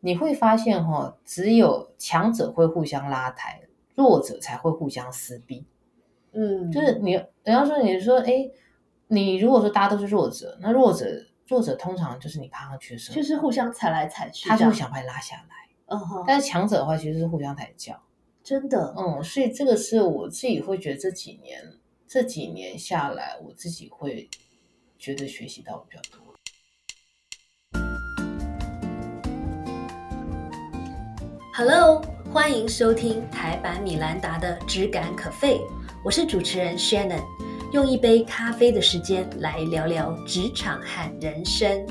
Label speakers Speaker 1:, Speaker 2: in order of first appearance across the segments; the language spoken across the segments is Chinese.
Speaker 1: 你会发现哈，只有强者会互相拉抬，弱者才会互相撕逼。
Speaker 2: 嗯，
Speaker 1: 就是你，人家说你说，哎，你如果说大家都是弱者，那弱者弱者通常就是你爬上去的时候，
Speaker 2: 就是互相踩来踩去，
Speaker 1: 他就会想把你拉下来。
Speaker 2: 嗯哼，
Speaker 1: 但是强者的话，其实是互相抬轿。
Speaker 2: 真的，
Speaker 1: 嗯，所以这个是我自己会觉得这几年这几年下来，我自己会觉得学习到比较多。
Speaker 2: Hello，欢迎收听台版米兰达的《只感可废》，我是主持人 Shannon，用一杯咖啡的时间来聊聊职场和人生。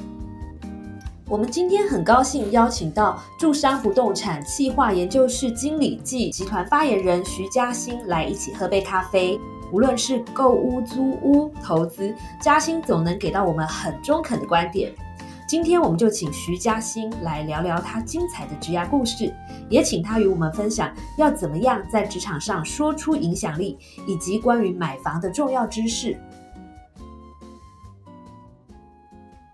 Speaker 2: 我们今天很高兴邀请到住商不动产企划研究室经理暨集团发言人徐嘉欣来一起喝杯咖啡。无论是购屋、租屋、投资，嘉欣总能给到我们很中肯的观点。今天我们就请徐嘉欣来聊聊她精彩的职涯故事，也请她与我们分享要怎么样在职场上说出影响力，以及关于买房的重要知识。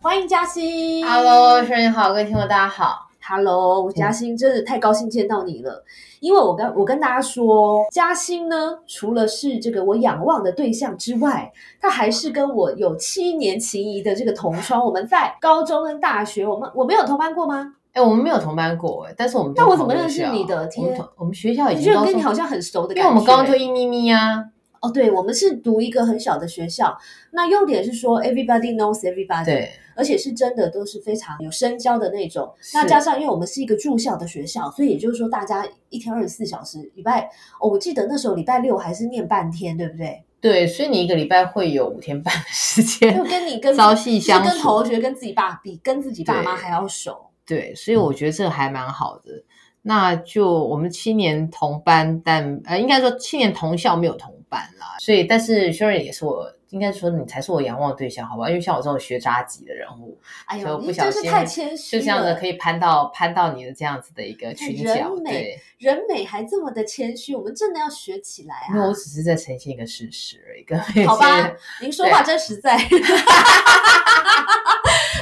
Speaker 2: 欢迎嘉欣
Speaker 1: ，Hello，生日好，各位听众大家好
Speaker 2: ，Hello，嘉欣，真的太高兴见到你了。因为我跟我跟大家说，嘉欣呢，除了是这个我仰望的对象之外，他还是跟我有七年情谊的这个同窗。我们在高中跟大学，我们我没有同班过吗？
Speaker 1: 哎，我们没有同班过哎，但是我们
Speaker 2: 那我怎么认识你的？
Speaker 1: 天，我们学校已经
Speaker 2: 跟你好像很熟的感
Speaker 1: 觉，因为我们高中就一咪咪呀。
Speaker 2: 哦，对，我们是读一个很小的学校。那优点是说，everybody knows everybody，
Speaker 1: 对，
Speaker 2: 而且是真的都是非常有深交的那种。那加上，因为我们是一个住校的学校，所以也就是说，大家一天二十四小时，礼拜哦，我记得那时候礼拜六还是念半天，对不对？
Speaker 1: 对，所以你一个礼拜会有五天半的时间，
Speaker 2: 就跟你跟
Speaker 1: 朝夕相
Speaker 2: 处，跟同学跟自己爸比，跟自己爸妈还要熟。
Speaker 1: 对，所以我觉得这个还蛮好的。那就我们七年同班，但呃，应该说七年同校没有同班啦。所以，但是轩瑞也是我，应该说你才是我仰望对象，好吧？因为像我这种学渣级的人物，
Speaker 2: 哎呦，
Speaker 1: 不小心
Speaker 2: 太谦虚
Speaker 1: 就这样的可以攀到攀到你的这样子的一个群角，对，
Speaker 2: 人美还这么的谦虚，我们真的要学起来啊！
Speaker 1: 因为我只是在呈现一个事实而已，
Speaker 2: 好吧？您说话真实在，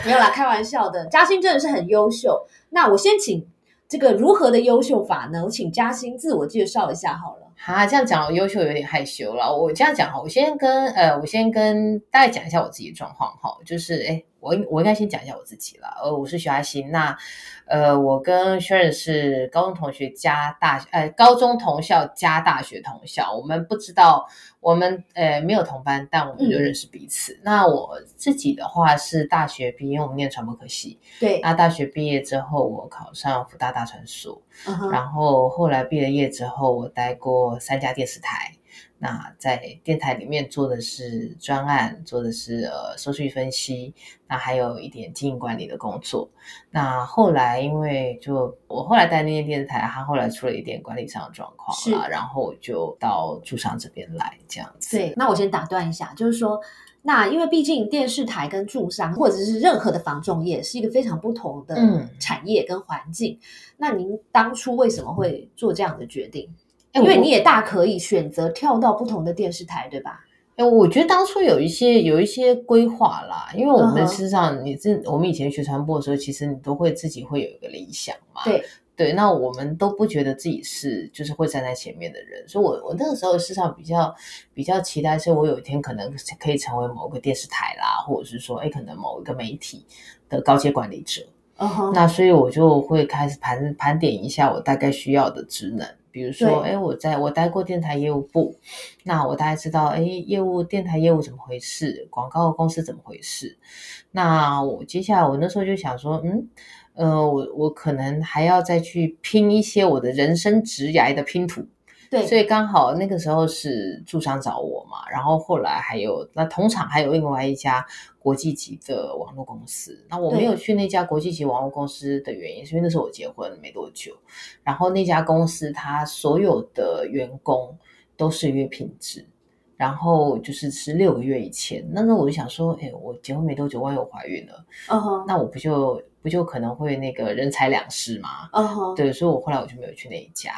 Speaker 2: 没有啦，开玩笑的。嘉欣真的是很优秀，那我先请。这个如何的优秀法呢？我请嘉欣自我介绍一下好了。
Speaker 1: 哈，这样讲优秀有点害羞了。我这样讲哈，我先跟呃，我先跟大家讲一下我自己的状况哈，就是哎。我我应该先讲一下我自己了。呃，我是徐阿欣。那呃，我跟 Sharon 是高中同学加大呃高中同校加大学同校。我们不知道我们呃没有同班，但我们就认识彼此。那我自己的话是大学毕业，我们念传播科系。
Speaker 2: 对。
Speaker 1: 那大学毕业之后，我考上福大大传所。然后后来毕了业之后，我待过三家电视台。那在电台里面做的是专案，做的是呃收据分析，那还有一点经营管理的工作。那后来因为就我后来在那间电视台，他后来出了一点管理上的状况
Speaker 2: 是，
Speaker 1: 然后我就到驻商这边来这样子。
Speaker 2: 对，那我先打断一下，就是说，那因为毕竟电视台跟驻商或者是任何的房仲业是一个非常不同的产业跟环境。那您当初为什么会做这样的决定？因为你也大可以选择跳到不同的电视台，对吧？
Speaker 1: 哎，我觉得当初有一些有一些规划啦，因为我们事实上，你这我们以前学传播的时候，其实你都会自己会有一个理想嘛。
Speaker 2: 对
Speaker 1: 对，那我们都不觉得自己是就是会站在前面的人，所以我我那个时候事实上比较比较期待，是我有一天可能可以成为某个电视台啦，或者是说，哎，可能某一个媒体的高阶管理者。那所以我就会开始盘盘点一下我大概需要的职能。比如说，哎，我在我待过电台业务部，那我大概知道，哎，业务电台业务怎么回事，广告公司怎么回事。那我接下来我那时候就想说，嗯，呃，我我可能还要再去拼一些我的人生职涯的拼图。
Speaker 2: 对，
Speaker 1: 所以刚好那个时候是驻商找我嘛，然后后来还有那同场还有另外一家国际级的网络公司，那我没有去那家国际级网络公司的原因是因为那时候我结婚没多久，然后那家公司它所有的员工都是约品质，然后就是是六个月以前，那时候我就想说，哎，我结婚没多久，万一我怀孕了，那我不就不就可能会那个人财两失嘛？对，所以我后来我就没有去那一家。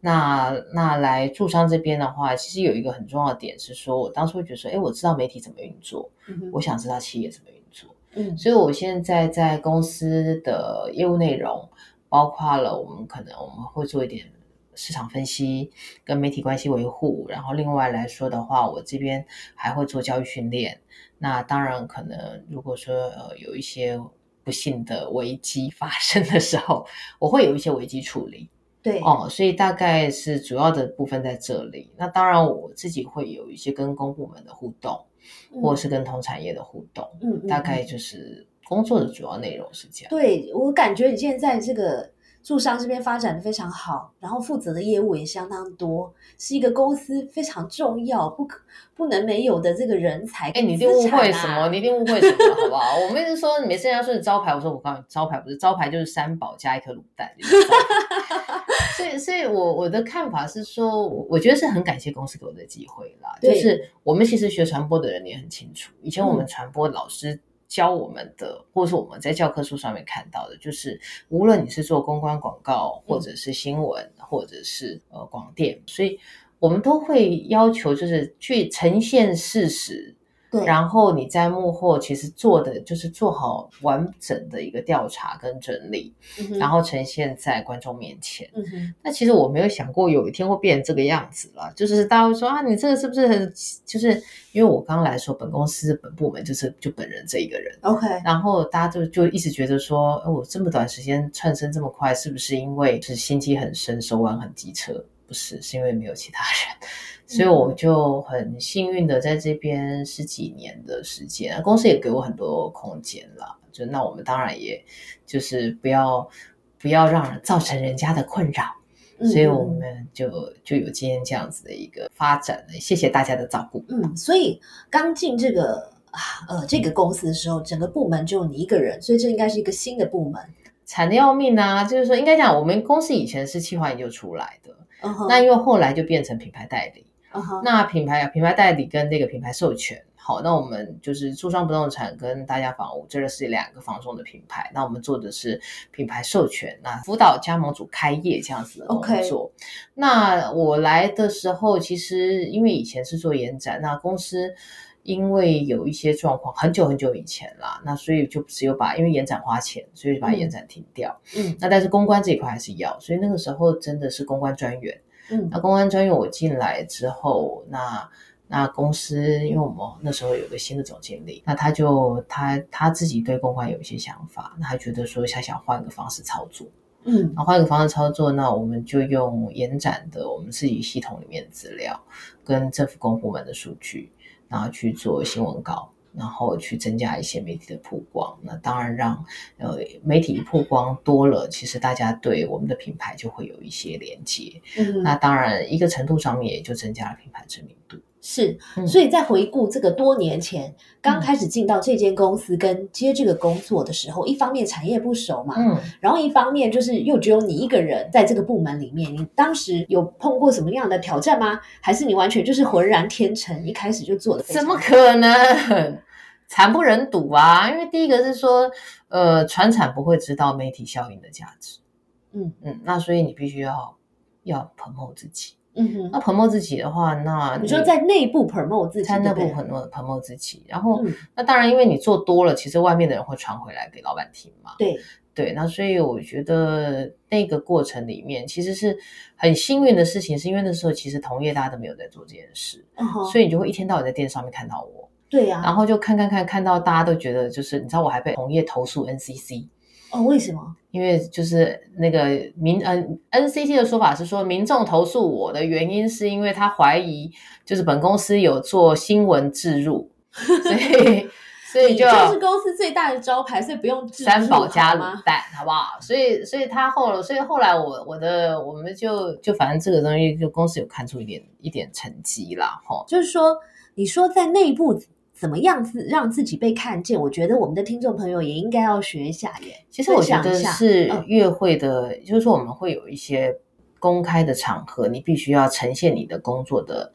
Speaker 1: 那那来驻商这边的话，其实有一个很重要的点是说，我当初会觉得说，哎，我知道媒体怎么运作，我想知道企业怎么运作，嗯，所以我现在在公司的业务内容，包括了我们可能我们会做一点市场分析跟媒体关系维护，然后另外来说的话，我这边还会做教育训练。那当然可能如果说呃有一些不幸的危机发生的时候，我会有一些危机处理。
Speaker 2: 对
Speaker 1: 哦，所以大概是主要的部分在这里。那当然我自己会有一些跟公部门的互动，或者是跟同产业的互动，
Speaker 2: 嗯，嗯
Speaker 1: 大概
Speaker 2: 嗯
Speaker 1: 就是工作的主要内容是这样。
Speaker 2: 对我感觉你现在这个驻商这边发展的非常好，然后负责的业务也相当多，是一个公司非常重要、不可不能没有的这个人才
Speaker 1: 哎，
Speaker 2: 跟
Speaker 1: 你一定误会什么？你一定误会什么，好不好？我们一直说，每次人家说你招牌，我说我告诉你，招牌不是招牌，就是三宝加一颗卤蛋。就是招牌所以，所以我我的看法是说，我我觉得是很感谢公司给我的机会啦。就是我们其实学传播的人也很清楚，以前我们
Speaker 2: 嗯
Speaker 1: 传播老师教我们的，或者说我们在教科书上面看到的，就是无论你是做公关广告，或者是新闻，或者是呃广电，所以我们都会要求就是去呈现事实。
Speaker 2: 对，
Speaker 1: 然后你在幕后其实做的就是做好完整的一个调查跟整理，
Speaker 2: 嗯
Speaker 1: 然后呈现在观众面前。
Speaker 2: 嗯哼，
Speaker 1: 那其实我没有想过有一天会变成这个样子了，就是大家会说啊，你这个是不是很？就是因为我刚来说，本公司本部门就是就本人这一个人
Speaker 2: ，OK，
Speaker 1: 然后大家就就一直觉得说，哦，我这么短时间窜升这么快，是不是因为是心机很深，手腕很机车？不是，是因为没有其他人。所以我就很幸运的在这边十几年的时间，公司也给我很多空间了。就那我们当然也就是不要不要让造成人家的困扰，所以我
Speaker 2: 嗯
Speaker 1: 们就就有今天这样子的一个发展了。谢谢大家的照顾。
Speaker 2: 嗯，所以刚进这个啊呃这个公司的时候，整个部门只有你一个人，所以这应该是一个新的部门。
Speaker 1: 惨的要命啊！就是说，应该讲我们公司以前是企划研究出来的，那因为后来就变成品牌代理。那品牌品牌代理跟那个品牌授权，好，那我们就是珠商不动产跟大家房屋，这个是两个房仲的品牌。那我们做的是品牌授权，那辅导加盟主开业这样子的工
Speaker 2: OK
Speaker 1: 作。那我来的时候，其实因为以前是做延展，那公司。因为有一些状况，很久很久以前啦，那所以就只有把因为延展花钱，所以就把
Speaker 2: 嗯
Speaker 1: 延展停掉。
Speaker 2: 嗯
Speaker 1: 那但是公关这一块还是要，所以那个时候真的是公关专员。
Speaker 2: 嗯
Speaker 1: 那公安专员我进来之后，那那公司因为我们那时候有个新的总经理，那他就他他自己对公关有一些想法，那他觉得说他想换个方式操作，
Speaker 2: 嗯
Speaker 1: 那换一个方式操作，那我们就用延展的我们自己系统里面的资料跟政府公部门的数据，然后去做新闻稿。然后去增加一些媒体的曝光，那当然让呃媒体曝光多了，其实大家对我们的品牌就会有一些连接，
Speaker 2: 嗯，
Speaker 1: 那当然，一个程度上面也就增加了品牌知名度。
Speaker 2: 是，
Speaker 1: 嗯
Speaker 2: 所以在回顾这个多年前刚开始进到这间公司跟接这个工作的时候，一方面产业不熟嘛，
Speaker 1: 嗯，
Speaker 2: 然后一方面就是又只有你一个人在这个部门里面，你当时有碰过什么样的挑战吗？还是你完全就是浑然天成，一开始就做的？
Speaker 1: 怎么？可能？惨不忍睹啊！因为第一个是说，呃，传产不会知道媒体效应的价值，
Speaker 2: 嗯
Speaker 1: 嗯，那所以你必须要要 promote 自己。
Speaker 2: 嗯哼，
Speaker 1: 那 promote 自己的话，那
Speaker 2: 你说在内部 promote 自己，
Speaker 1: 在内部 promote promote 自己，然后、
Speaker 2: 嗯。
Speaker 1: 那当然，因为你做多了，其实外面的人会传回来给老板听嘛。
Speaker 2: 对，
Speaker 1: 对，那所以我觉得那个过程里面其实是很幸运的事情，是因为那时候其实同业大家都没有在做这件事，
Speaker 2: 嗯，
Speaker 1: 所以你就会一天到晚在电视上面看到我，
Speaker 2: 对呀、
Speaker 1: 然后就看看看看到大家都觉得就是你知道我还被同业投诉 NCC。
Speaker 2: 哦，为什么？
Speaker 1: 因为就是那个民嗯 NCT 的说法是说，民众投诉我的原因是因为他怀疑就是本公司有做新闻置入，所以所以就
Speaker 2: 就是公司最大的招牌，所以不用置
Speaker 1: 三宝加卤蛋，好不好？所以，所以他后，所以后来我我的我们就就反正这个东西，就公司有看出一点一点成绩啦，哈。
Speaker 2: 就是说，你说在内部怎么样子让自己被看见？我觉得我们的听众朋友也应该要学一下耶。
Speaker 1: 其实我觉得是
Speaker 2: 嗯
Speaker 1: 月会的，就是说我们会有一些公开的场合，你必须要呈现你的工作的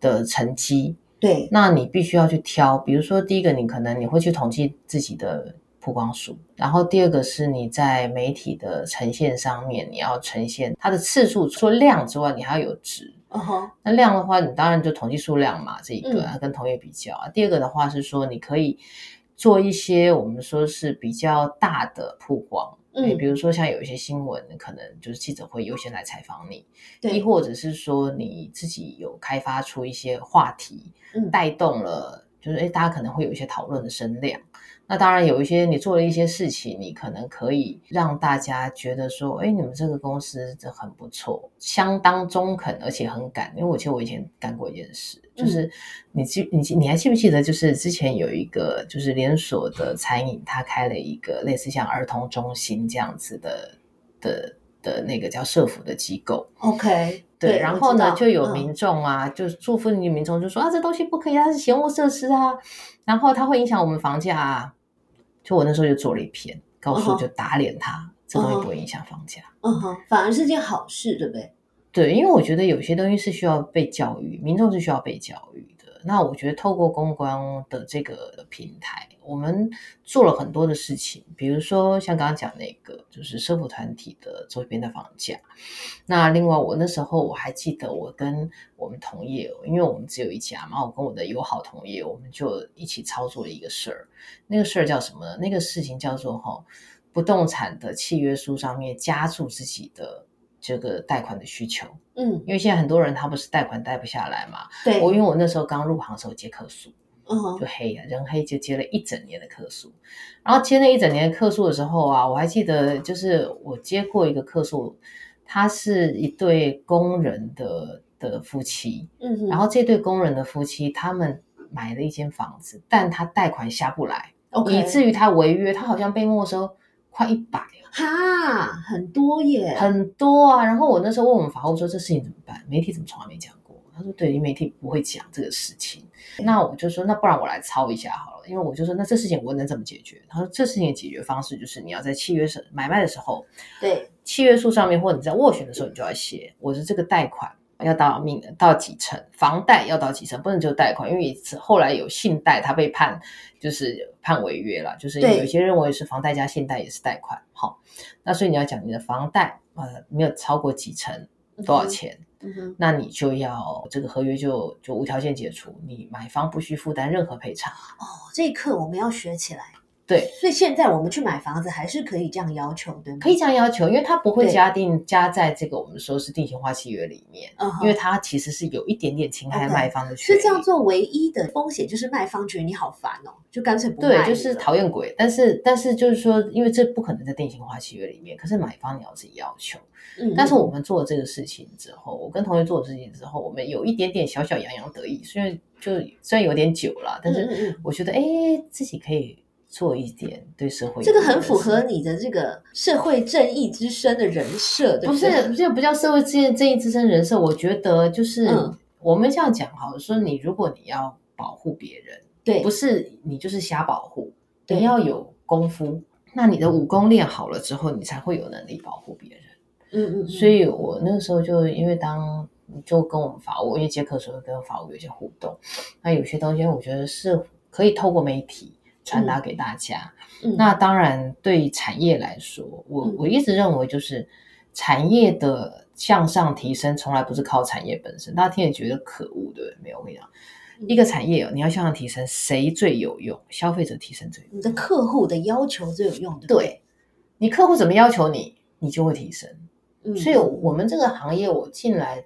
Speaker 1: 的成绩，
Speaker 2: 对，
Speaker 1: 那你必须要去挑，比如说第一个，你可能你会去统计自己的曝光数，然后第二个是你在媒体的呈现上面，你要呈现它的次数，除了量之外，你还要有值。
Speaker 2: 嗯哼，
Speaker 1: 那量的话，你当然就统计数量嘛，这一个、跟同业比较啊。第二个的话是说，你可以做一些我们说是比较大的曝光。哎，
Speaker 2: 嗯
Speaker 1: 比如说像有一些新闻，可能就是记者会优先来采访你，亦，或者是说你自己有开发出一些话题，
Speaker 2: 嗯
Speaker 1: 带动了，就是哎，大家可能会有一些讨论的声量。那当然有一些你做了一些事情，你可能可以让大家觉得说，哎，你们这个公司这很不错，相当中肯，而且很敢。因为我记得我以前干过一件事，
Speaker 2: 嗯
Speaker 1: 就是你记你记你还记不记得，就是之前有一个就是连锁的餐饮，它开了一个类似像儿童中心这样子的的的那个叫社服的机构。
Speaker 2: OK，
Speaker 1: 对，然后呢，就有
Speaker 2: 嗯
Speaker 1: 民众啊，就是住附近的民众就说啊，这东西不可以，它是嫌恶设施啊，然后它会影响我们房价啊。就我那时候就做了一篇，告诉就打脸他，这东西不会影响房价。
Speaker 2: 嗯哼，反而是件好事，对不对？
Speaker 1: 对，因为我觉得有些东西是需要被教育，民众是需要被教育的。那我觉得透过公关的这个平台，我们做了很多的事情，比如说像刚刚讲那个，就是社福团体的周边的房价。那另外，我那时候我还记得，我跟我们同业，因为我们只有一家嘛，我跟我的友好同业，我们就一起操作了一个事儿。那个事儿叫什么呢？那个事情叫做哈，不动产的契约书上面加注自己的这个贷款的需求。
Speaker 2: 嗯，
Speaker 1: 因为现在很多人他不是贷款贷不下来嘛，
Speaker 2: 对，
Speaker 1: 我因为我那时候刚入行的时候接客诉，
Speaker 2: 嗯
Speaker 1: 就黑啊，人黑就接了一整年的客诉，然后接那一整年的客诉的时候啊，我还记得就是我接过一个客诉，他是一对工人的的夫妻，
Speaker 2: 嗯哼，
Speaker 1: 然后这对工人的夫妻他们买了一间房子，但他贷款下不来
Speaker 2: ，OK，
Speaker 1: 以至于他违约，他好像被没收快一百。
Speaker 2: 哈很多耶，
Speaker 1: 很多啊。然后我那时候问我们法务说这事情怎么办？媒体怎么从来没讲过？他说对，媒体不会讲这个事情。那我就说那不然我来抄一下好了，因为我就说那这事情我能怎么解决？他说这事情的解决方式就是你要在契约上买卖的时候，
Speaker 2: 对，
Speaker 1: 契约书上面或者你在斡旋的时候，你就要写我的这个贷款。要到命到几成，房贷要到几成，不能只有贷款，因为后来有信贷，他被判就是判违约了，就是有一些认为是房贷加信贷也是贷款，好，那所以你要讲你的房贷呃没有超过几成多少钱，
Speaker 2: 嗯哼，
Speaker 1: 那你就要这个合约就就无条件解除，你买方不需负担任何赔偿。
Speaker 2: 哦，这一课我们要学起来。
Speaker 1: 对，
Speaker 2: 所以现在我们去买房子还是可以这样要求，对吗？
Speaker 1: 可以这样要求，因为它不会加定加在这个我们说是定型化契约里面，因为它其实是有一点点侵害卖方的权益。
Speaker 2: 所以这样做唯一的风险就是卖方觉得你好烦哦，就干脆不卖
Speaker 1: 对，就是讨厌鬼。但是但是就是说，因为这不可能在定型化契约里面，可是买方你要自己要求。
Speaker 2: 嗯，
Speaker 1: 但是我们做了这个事情之后，我跟同学做了事情之后，我们有一点点小小洋洋得意，虽然就虽然有点久了，但是我觉得哎，自己可以做一点对社会
Speaker 2: 这个很符合你的这个社会正义之声的人设，对
Speaker 1: 不
Speaker 2: 对？
Speaker 1: 是，这不叫社会正义正义之声人设。我觉得就是、
Speaker 2: 嗯
Speaker 1: 我们这样讲好了，说你如果你要保护别人，
Speaker 2: 对，
Speaker 1: 不是你就是瞎保护，你要有功夫。那你的武功练好了之后，你才会有能力保护别人。
Speaker 2: 嗯嗯，嗯
Speaker 1: 所以我那个时候就因为当就跟我们法务，因为接客的时候跟法务有一些互动，那有些东西我觉得是可以透过媒体传达给大家。
Speaker 2: 嗯
Speaker 1: 那当然，对产业来说，我
Speaker 2: 嗯
Speaker 1: 我一直认为就是产业的向上提升，从来不是靠产业本身。大家听也觉得可恶，对不对？没有，我跟你讲，
Speaker 2: 嗯
Speaker 1: 一个产业哦，你要向上提升，谁最有用？消费者提升最有用。
Speaker 2: 你的客户的要求最有用，对，
Speaker 1: 你客户怎么要求你，你就会提升。
Speaker 2: 嗯，
Speaker 1: 所以，我们这个行业，我进来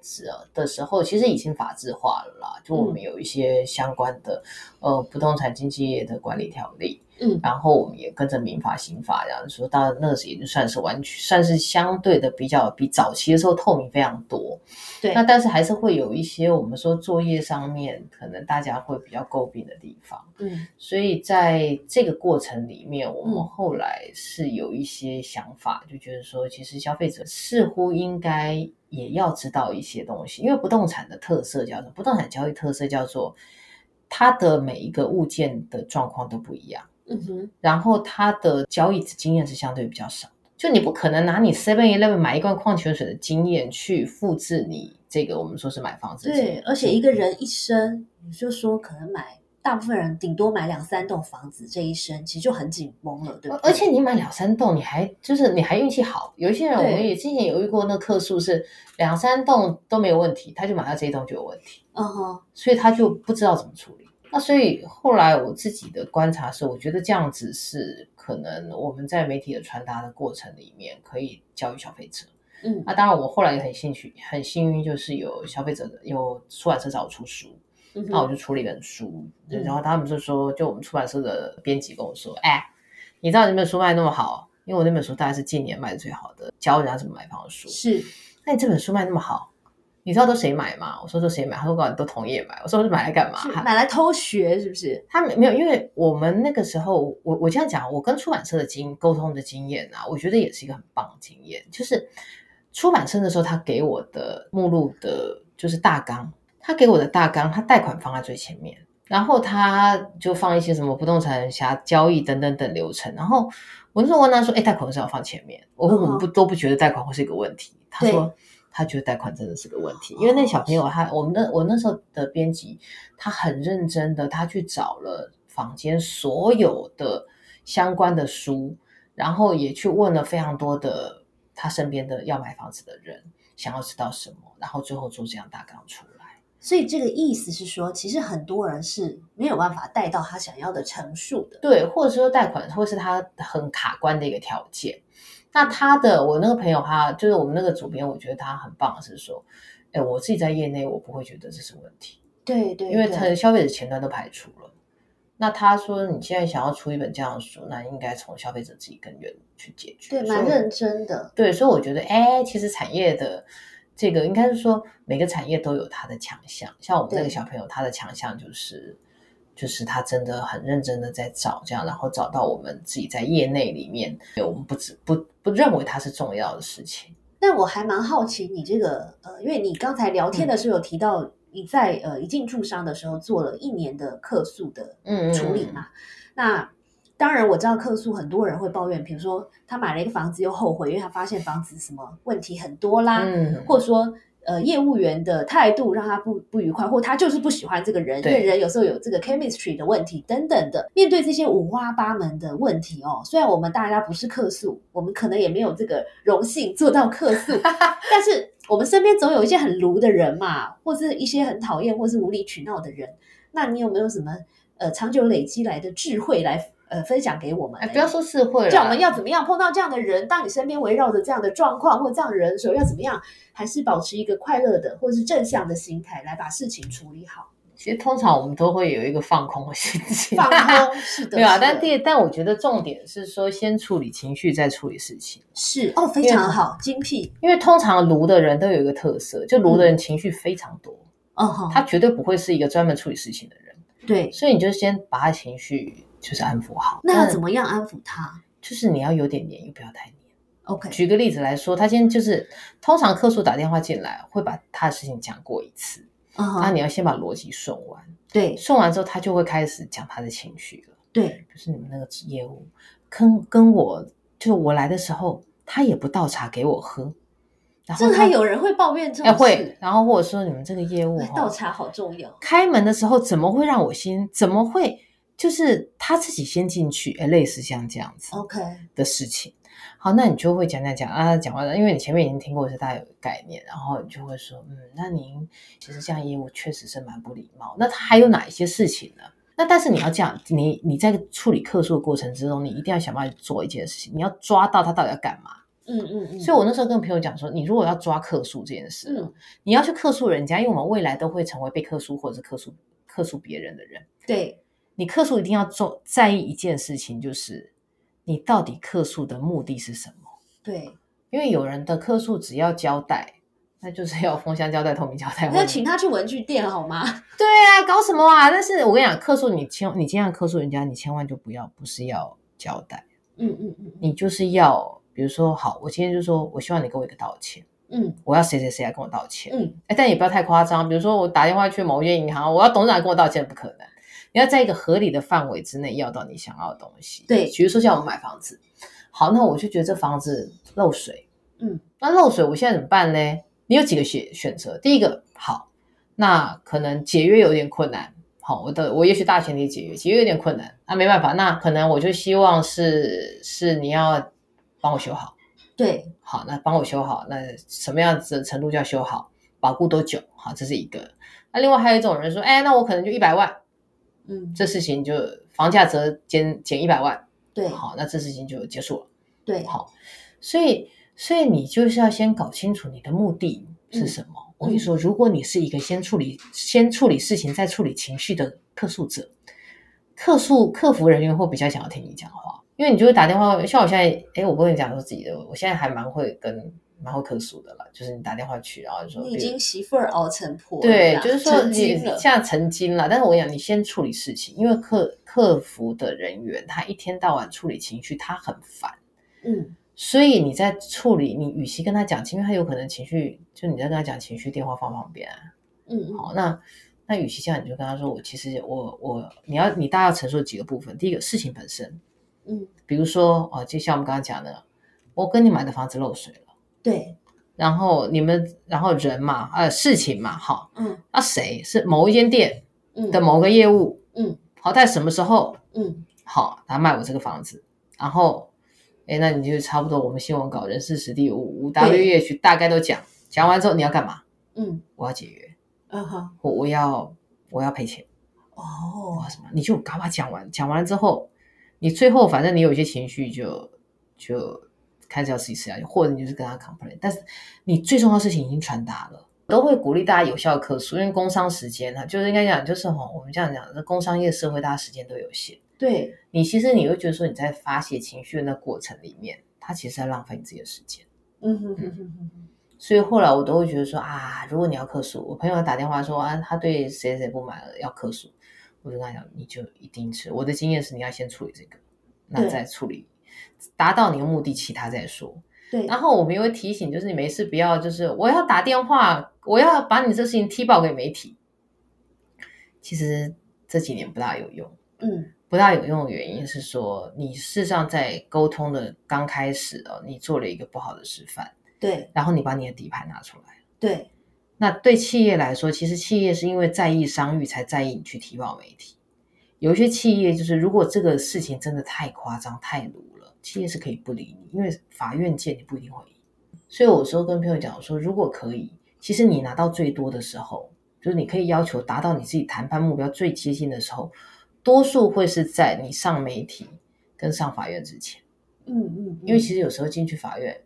Speaker 1: 的时候，其实已经法制化了啦。就我们有一些相关的，呃，不动产经纪业的管理条例，
Speaker 2: 嗯。
Speaker 1: 然后我们也跟着民法、刑法这样说，到那个时候已经算是完全算是相对的比较比早期的时候透明非常多。
Speaker 2: 对。
Speaker 1: 那但是还是会有一些我们说作业上面可能大家会比较诟病的地方。
Speaker 2: 嗯。
Speaker 1: 所以在这个过程里面，我们
Speaker 2: 嗯。
Speaker 1: 后来是有一些想法，就觉得说，其实消费者似乎应该也要知道一些东西，因为不动产的特色叫做不动产交易特色叫做它的每一个物件的状况都不一样，
Speaker 2: 嗯哼，
Speaker 1: 然后他的交易经验是相对比较少的。就你不可能拿你 Seven Eleven 买一罐矿泉水的经验去复制你这个我们说是买房子
Speaker 2: 对，而且一个人一生，你就说可能买，大部分人顶多买两三栋房子，这一生其实就很紧绷了，对？
Speaker 1: 而且你买两三栋，你还就是你还运气好。有一些人，我们也之前犹豫过，那客数是两三栋都没有问题，他就买到这一栋就有问题，
Speaker 2: 嗯哼，
Speaker 1: 所以他就不知道怎么处理。那所以后来我自己的观察是，我觉得这样子是可能我们在媒体的传达的过程里面，可以教育消费者。
Speaker 2: 嗯
Speaker 1: 那当然，我后来也很兴趣，很幸运，就是有消费者的有出版社找我出书，
Speaker 2: 嗯
Speaker 1: 那我就出了一本书，
Speaker 2: 嗯
Speaker 1: 然后他们就说，就我们出版社的编辑跟我说，哎，你知道你那本书卖那么好，因为我那本书大概是近年卖的最好的，教人家怎么买房的书。
Speaker 2: 是
Speaker 1: 那你这本书卖那么好，你知道都谁买吗？我说都谁买？他说告诉你都同业买。我说买来干嘛？
Speaker 2: 是买来偷学是不是？
Speaker 1: 他没没有，因为我们那个时候，我我这样讲，我跟出版社的经沟通的经验啊，我觉得也是一个很棒的经验。就是出版社的时候，他给我的目录的，就是大纲，他给我的大纲，他贷款放在最前面，然后他就放一些什么不动产辖交易等等等流程。然后我那时候问他说：“哎，贷款为什么要放前面？”我说：“我们不都不觉得贷款会是一个问题。”他说。他觉得贷款真的是个问题，因为那小朋友他，我们的我那时候的编辑，他很认真的，他去找了坊间所有的相关的书，然后也去问了非常多的他身边的要买房子的人，想要知道什么，然后最后做这样大纲出来。
Speaker 2: 所以这个意思是说，其实很多人是没有办法贷到他想要的陈述的。
Speaker 1: 对，或者说贷款会是他很卡关的一个条件。那他的我那个朋友他就是我们那个主编，我觉得他很棒，是说，哎，我自己在业内我不会觉得这是问题。
Speaker 2: 对对，
Speaker 1: 因为他的消费者前端都排除了。那他说你现在想要出一本这样的书，那应该从消费者自己根源去解决。
Speaker 2: 对，蛮认真的。
Speaker 1: 对，所以我觉得，哎，其实产业的这个应该是说每个产业都有它的强项。像我们那个小朋友，他的强项就是。就是他真的很认真的在找这样，然后找到我们自己在业内里面，我们不只不不认为它是重要的事情。
Speaker 2: 那我还蛮好奇，你这个呃，因为你刚才聊天的时候有提到，你在呃一进驻商的时候做了一年的客诉的处理嘛？那当然我知道客诉很多人会抱怨，比如说他买了一个房子又后悔，因为他发现房子什么问题很多啦，
Speaker 1: 嗯，
Speaker 2: 或者说。呃，业务员的态度让他不不愉快，或他就是不喜欢这个人，因为人有时候有这个 chemistry 的问题等等的。面对这些五花八门的问题哦，虽然我们大家不是客诉，我们可能也没有这个荣幸做到客诉，但是我们身边总有一些很卢的人嘛，或是一些很讨厌或是无理取闹的人。那你有没有什么呃长久累积来的智慧来？呃，分享给我们。
Speaker 1: 哎，不要说是会，
Speaker 2: 叫我们要怎么样碰到这样的人？当你身边围绕着这样的状况或这样的人的时候，要怎么样？还是保持一个快乐的或是正向的心态来把事情处理好。
Speaker 1: 其实通常我们都会有一个放空的心情，
Speaker 2: 放空 是的，
Speaker 1: 对啊。但第但我觉得重点是说，先处理情绪，再处理事情。
Speaker 2: 是哦，非常好，精辟。
Speaker 1: 因为通常炉的人都有一个特色，就炉的人情绪非常多，
Speaker 2: 嗯哼，
Speaker 1: 他绝对不会是一个专门处理事情的人。
Speaker 2: 对，
Speaker 1: 所以你就先把他情绪。就是安抚好，
Speaker 2: 那要怎么样安抚他？
Speaker 1: 就是你要有点黏，又不要太黏。
Speaker 2: OK，
Speaker 1: 举个例子来说，他今天就是通常客诉打电话进来，会把他的事情讲过一次，
Speaker 2: 那、
Speaker 1: uh huh. 你要先把逻辑顺完。
Speaker 2: 对，
Speaker 1: 顺完之后，他就会开始讲他的情绪了。
Speaker 2: 对，
Speaker 1: 就是你们那个业务跟跟我，就我来的时候，他也不倒茶给我喝。然后
Speaker 2: 这还有人会抱怨这种事，
Speaker 1: 会，然后或者说你们这个业务
Speaker 2: 倒茶好重要。
Speaker 1: 开门的时候怎么会让我先？怎么会？就是他自己先进去，哎，类似像这样子
Speaker 2: ，OK
Speaker 1: 的事情。好，那你就会讲讲讲啊，讲完了，因为你前面已经听过，是大家有概念，然后你就会说，嗯，那您其实这样业务确实是蛮不礼貌。那他还有哪一些事情呢？那但是你要这样，你你在处理客诉的过程之中，你一定要想办法做一件事情，你要抓到他到底要干嘛。
Speaker 2: 嗯嗯嗯。
Speaker 1: 所以我那时候跟朋友讲说，你如果要抓客诉这件事，
Speaker 2: 嗯，
Speaker 1: 你要去客诉人家，因为我们未来都会成为被客诉或者是客诉客诉别人的人。
Speaker 2: 对。
Speaker 1: 你客诉一定要做在意一件事情，就是你到底客诉的目的是什么？
Speaker 2: 对，
Speaker 1: 因为有人的客诉只要交代，那就是要封箱交代、透明交代。
Speaker 2: 那请他去文具店好吗？
Speaker 1: 对啊，搞什么啊？但是我跟你讲，客诉你千你今天客诉人家，你千万就不要不是要交代，
Speaker 2: 嗯嗯嗯，
Speaker 1: 你就是要比如说，好，我今天就说我希望你给我一个道歉，
Speaker 2: 嗯，
Speaker 1: 我要谁谁谁来跟我道歉，
Speaker 2: 嗯，
Speaker 1: 哎，但也不要太夸张，比如说我打电话去某一间银行，我要董事长跟我道歉，不可能。你要在一个合理的范围之内要到你想要的东西。
Speaker 2: 对，
Speaker 1: 比如说像我们买房子，好，那我就觉得这房子漏水，
Speaker 2: 嗯，
Speaker 1: 那漏水我现在怎么办呢？你有几个选选择？第一个，好，那可能解约有点困难，好，我的我也许大前提解约，解约有点困难，那没办法，那可能我就希望是是你要帮我修好，
Speaker 2: 对，
Speaker 1: 好，那帮我修好，那什么样子的程度叫修好，保固多久？好，这是一个。那另外还有一种人说，哎，那我可能就一百万。
Speaker 2: 嗯，
Speaker 1: 这事情就房价折减减一百万，
Speaker 2: 对
Speaker 1: 好，那这事情就结束了。
Speaker 2: 对，
Speaker 1: 好，所以所以你就是要先搞清楚你的目的是什么。我跟你说，如果你是一个先处理先处理事情再处理情绪的客诉者，客诉客服人员会比较想要听你讲话，因为你就会打电话。像我现在，哎，我不跟你讲说自己的，我现在还蛮会跟蛮会客诉的了，就是你打电话去，然后就说
Speaker 2: 你已经媳妇儿熬成婆了
Speaker 1: 对，就是说你现在成精了。但是我跟你讲，你先处理事情，因为客客服的人员他一天到晚处理情绪，他很烦。
Speaker 2: 嗯
Speaker 1: 所以你在处理，你与其跟他讲，因为他有可能情绪，就你在跟他讲情绪，电话放旁边啊、
Speaker 2: 嗯嗯
Speaker 1: 好，那那与其这样，你就跟他说，我其实我我你要你大概要陈述几个部分。第一个事情本身，
Speaker 2: 嗯，
Speaker 1: 比如说哦，就像我们刚刚讲的，我跟你买的房子漏水了，
Speaker 2: 对，
Speaker 1: 然后你们然后人嘛，呃，事情嘛，好，
Speaker 2: 嗯。
Speaker 1: 那谁是某一间店
Speaker 2: 嗯。
Speaker 1: 的某个业务，
Speaker 2: 嗯。
Speaker 1: 好在什么时候
Speaker 2: 嗯。
Speaker 1: 好他卖我这个房子，然后，哎，那你就差不多我们新闻稿人事实地五五 W
Speaker 2: 对
Speaker 1: E H 大概都讲，讲完之后你要干嘛？
Speaker 2: 嗯。
Speaker 1: 我要解约，
Speaker 2: 嗯哼。
Speaker 1: 我我要我要赔钱，我
Speaker 2: 哦
Speaker 1: 要什么？你就赶快讲完，讲完了之后，你最后反正你有一些情绪就就开始要自己吃下去，或者你就是跟他 complain，但是你最重要的事情已经传达了。都会鼓励大家有效客诉，因为工商时间呢，就是应该讲，就是吼，我们这样讲，这工商业社会大家时间都有限。
Speaker 2: 对
Speaker 1: 你其实你会觉得说你在发泄情绪的那过程里面，他其实在浪费你自己的时间。
Speaker 2: 嗯哼哼哼哼哼
Speaker 1: 所以后来我都会觉得说啊，如果你要克诉，我朋友打电话说啊，他对谁谁不满了要克诉，我就跟他讲，你就一定是我的经验是你要先处理这个，那
Speaker 2: 对
Speaker 1: 再处理达到你的目的，其他再说。
Speaker 2: 对
Speaker 1: 然后我们也会提醒，就是你没事不要就是我要打电话，我要把你这事情踢爆给媒体。其实这几年不大有用。
Speaker 2: 嗯
Speaker 1: 不大有用的原因是说，你事实上在沟通的刚开始哦，你做了一个不好的示范，
Speaker 2: 对
Speaker 1: 然后你把你的底牌拿出来。
Speaker 2: 对
Speaker 1: 那对企业来说，其实企业是因为在意商誉才在意你去提报媒体。有一些企业就是，如果这个事情真的太夸张、太鲁了，企业是可以不理你，因为法院见你不一定会赢。所以我有时候跟朋友讲说，如果可以，其实你拿到最多的时候，就是你可以要求达到你自己谈判目标最接近的时候，多数会是在你上媒体跟上法院之前，
Speaker 2: 嗯嗯，
Speaker 1: 因为其实有时候进去法院，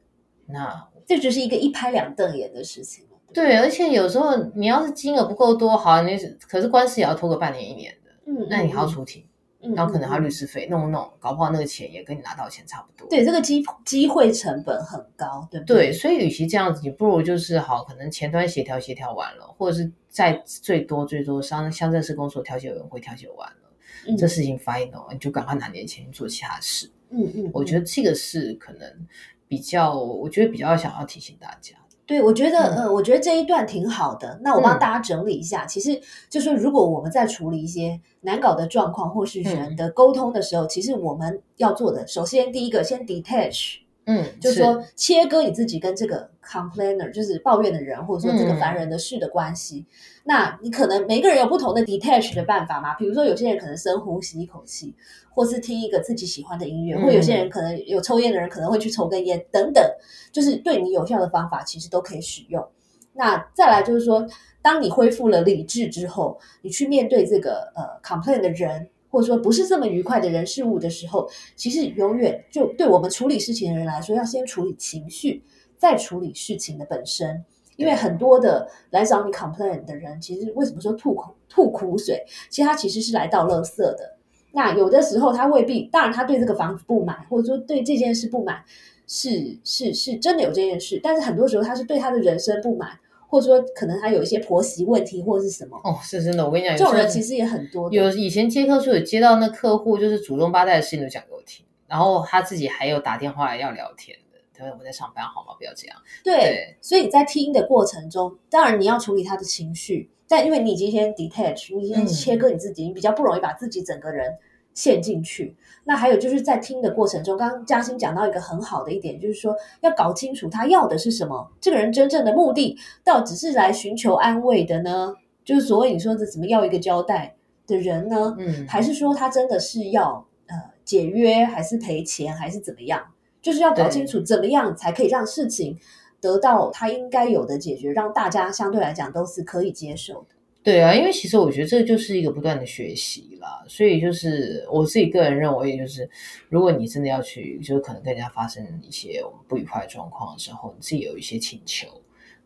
Speaker 1: 那
Speaker 2: 这就是一个一拍两瞪眼的事情。
Speaker 1: 对，而且有时候你要是金额不够多，好，你可是官司也要拖个半年一年的，
Speaker 2: 嗯，
Speaker 1: 那你还要出庭，
Speaker 2: 嗯，
Speaker 1: 然后可能还要律
Speaker 2: 师。
Speaker 1: 费，弄不弄，搞不好那个钱也跟你拿到钱差不多。
Speaker 2: 对，这个机机会成本很高，对不
Speaker 1: 对，
Speaker 2: 对？
Speaker 1: 所以与其这样子，你不如就是好，可能前端协调协调完了，或者是在最多最多乡乡镇市公所调解委员会调解完了，
Speaker 2: 嗯
Speaker 1: 这事情 final，你就赶快拿点钱去做其他事。
Speaker 2: 嗯嗯，
Speaker 1: 我觉
Speaker 2: 得
Speaker 1: 得这个是可能比较，我觉得比较想要提醒大家的。
Speaker 2: 对，我觉得
Speaker 1: 嗯。
Speaker 2: 呃，我觉得这一段挺好的。那我帮
Speaker 1: 嗯。
Speaker 2: 大家整理一下，其实就是如果我们在处理一些难搞的状况或是人
Speaker 1: 嗯。
Speaker 2: 的沟通的时候，其实我们要做的，首先第一个先 detach，
Speaker 1: 嗯，
Speaker 2: 就是说切割你自己跟这个 complainer，就是抱怨的人，或者说这个
Speaker 1: 嗯
Speaker 2: 烦人的事的关系。那你可能每个人有不同的 detach 的办法嘛，比如说有些人可能深呼吸一口气，或是听一个自己喜欢的音乐，
Speaker 1: 嗯
Speaker 2: 或有些人可能有抽烟的人可能会去抽根烟等等，就是对你有效的方法，其实都可以使用。那再来就是说，当你恢复了理智之后，你去面对这个呃 complain 的人，或者说不是这么愉快的人事物的时候，其实永远就对我们处理事情的人来说，要先处理情绪，再处理事情的本身。因为很多的来找你 complain 的人，其实为什么说吐苦吐苦水？其实他其实是来到垃圾的。那有的时候他未必，当然他对这个房子不满，或者说对这件事不满，是是是真的有这件事，但是很多时候他是对他的人生不满，或者说可能他有一些婆媳问题或者是什么，
Speaker 1: 哦，是真的，我跟你讲，
Speaker 2: 这种人其实也很多。
Speaker 1: 有以前接客数有接到那客户就是祖宗八代的事情都讲给我听，然后他自己还有打电话来要聊天的，他说我在上班好吗？不要这样。
Speaker 2: 对，
Speaker 1: 对
Speaker 2: 所以你在听的过程中，当然你要处理他的情绪，但因为你已经先 detach，你已经
Speaker 1: 嗯
Speaker 2: 切割你自己，你比较不容易把自己整个人陷进去。那还有就是在听的过程中，刚刚嘉欣讲到一个很好的一点，就是说要搞清楚他要的是什么，这个人真正的目的，到底只是来寻求安慰的呢？就是所谓你说的怎么要一个交代的人呢？
Speaker 1: 嗯，
Speaker 2: 还是说他真的是要呃解约，还是赔钱，还是怎么样？就是要搞清楚怎么样才可以让事情得到他应该有的解决，让大家相对来讲都是可以接受的。
Speaker 1: 对啊，因为其实我觉得这就是一个不断的学习啦，所以就是我自己个人认为，就是如果你真的要去，就是可能跟人家发生一些不愉快的状况的时候，你自己有一些请求。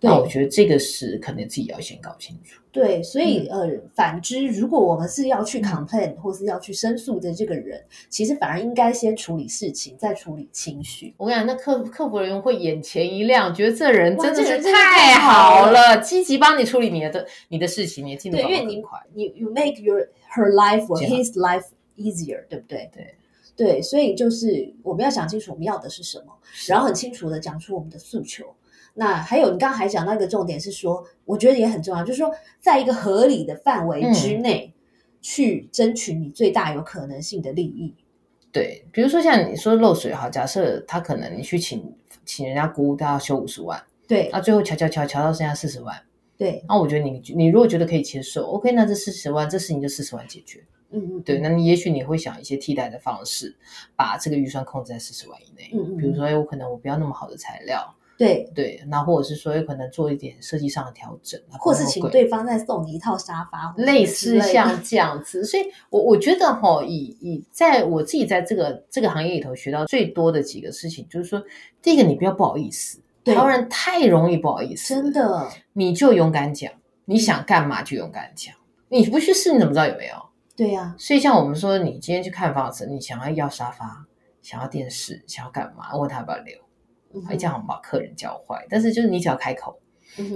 Speaker 1: 那我觉得这个是可能自己要先搞清楚。
Speaker 2: 对，所以呃，反之，如果我们是要去 complain 或是要去申诉的这个人，其实反而应该先处理事情，再处理情绪。
Speaker 1: 我跟你讲，那客客服人员会眼前一亮，觉得这人真的是太好了，积极帮你处理你的你的事情，你进度
Speaker 2: 对，因为你你 you make your her life or his life easier，对不对？
Speaker 1: 对
Speaker 2: 对，所以就是我们要想清楚我们要的是什么，然后很清楚的讲出我们的诉求。那还有，你刚刚还讲到一个重点是说，我觉得也很重要，就是说，在一个合理的范围之内，去争取你最大有可能性的利益。
Speaker 1: 对，比如说像你说漏水哈，假设他可能你去请请人家估，他要修五十万，
Speaker 2: 对，
Speaker 1: 那最后瞧瞧瞧瞧到剩下四十万，
Speaker 2: 对，
Speaker 1: 那我觉得你你如果觉得可以接受，OK，那这四十万这事情就四十万解决。
Speaker 2: 嗯嗯，
Speaker 1: 对，那你也许你会想一些替代的方式，把这个预算控制在四十万以内。
Speaker 2: 嗯嗯，
Speaker 1: 比如说，哎，我可能我不要那么好的材料。
Speaker 2: 对
Speaker 1: 对，那或者是说，有可能做一点设计上的调整，
Speaker 2: 或是请对方再送你一套沙发，
Speaker 1: 类似像这样子。所以，我我觉得哈，以以在我自己在这个这个行业里头学到最多的几个事情，就是说，第一个，你不要不好意思，台湾人太容易不好意思，
Speaker 2: 真的，
Speaker 1: 你就勇敢讲，你想干嘛就勇敢讲，你不去试，你怎么知道有没有？
Speaker 2: 对呀。
Speaker 1: 所以，像我们说，你今天去看房子，你想要要沙发，想要电视，想要干嘛？问他要不要留。会这样把客人教坏，但是就是你只要开口，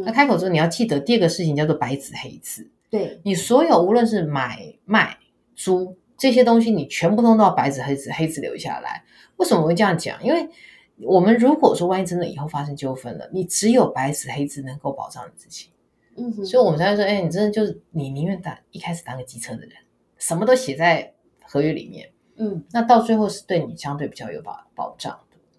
Speaker 1: 那开口之后你要记得第二个事情叫做白纸黑字。
Speaker 2: 对
Speaker 1: 你所有无论是买卖租这些东西，你全部都要白纸黑字黑字留下来。为什么我会这样讲？因为我们如果说万一真的以后发生纠纷了，你只有白纸黑字能够保障你自己。
Speaker 2: 嗯，
Speaker 1: 所以我们才会说，哎，你真的就是你宁愿当一开始当个机车的人，什么都写在合约里面。
Speaker 2: 嗯，
Speaker 1: 那到最后是对你相对比较有保保障。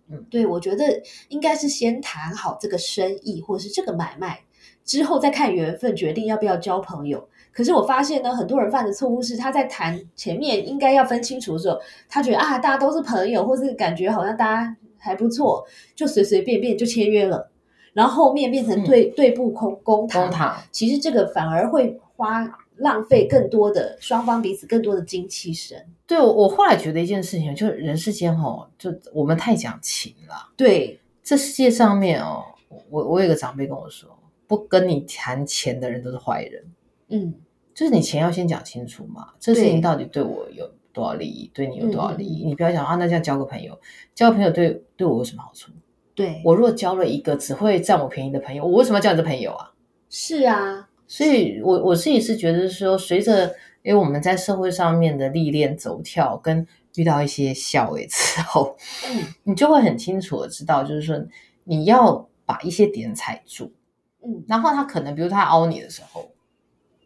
Speaker 2: 嗯，对，我觉得应该是先谈好这个生意或者是这个买卖，之后再看缘分，决定要不要交朋友。可是我发现呢，很多人犯的错误是，他在谈前面应该要分清楚的时候，他觉得啊，大家都是朋友，或是感觉好像大家还不错，就随随便便就签约了，然后后面变成对对簿公公堂，其实这个反而会花。浪费更多的双方彼此更多的精气神。
Speaker 1: 对，我我后来觉得一件事情，就是人世间哦，就我们太讲情了。
Speaker 2: 对，
Speaker 1: 这世界上面哦，我我有个长辈跟我说，不跟你谈钱的人都是坏人。
Speaker 2: 嗯，
Speaker 1: 就是你钱要先讲清楚嘛，这事情到底对我有多少利益，对你有多少利益？你不要讲啊，那这样交个朋友，交个朋友对对我有什么好处？
Speaker 2: 对
Speaker 1: 我如果交了一个只会占我便宜的朋友，我为什么要交你这朋友啊？
Speaker 2: 是啊。
Speaker 1: 所以，我我自己是觉得说，随着因为我们在社会上面的历练走跳，跟遇到一些笑位之后，
Speaker 2: 嗯，
Speaker 1: 你就会很清楚的知道，就是说你要把一些点踩住，
Speaker 2: 嗯，
Speaker 1: 然后他可能比如他凹你的时候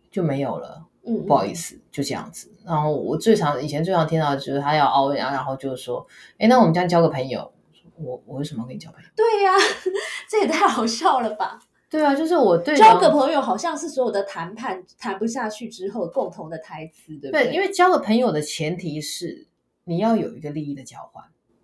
Speaker 1: 就没有了，
Speaker 2: 嗯，
Speaker 1: 不好意思，就这样子。然后我最常以前最常听到的就是他要凹人，然后就是说，哎，那我们这样交个朋友，我我为什么要跟你交朋友？
Speaker 2: 对呀，这也太好笑了吧。
Speaker 1: 对啊，就是我对
Speaker 2: 交个朋友，好像是所有的谈判谈不下去之后共同的台词，对不对？
Speaker 1: 对，因为交个朋友的前提是你要有一个利益的交换。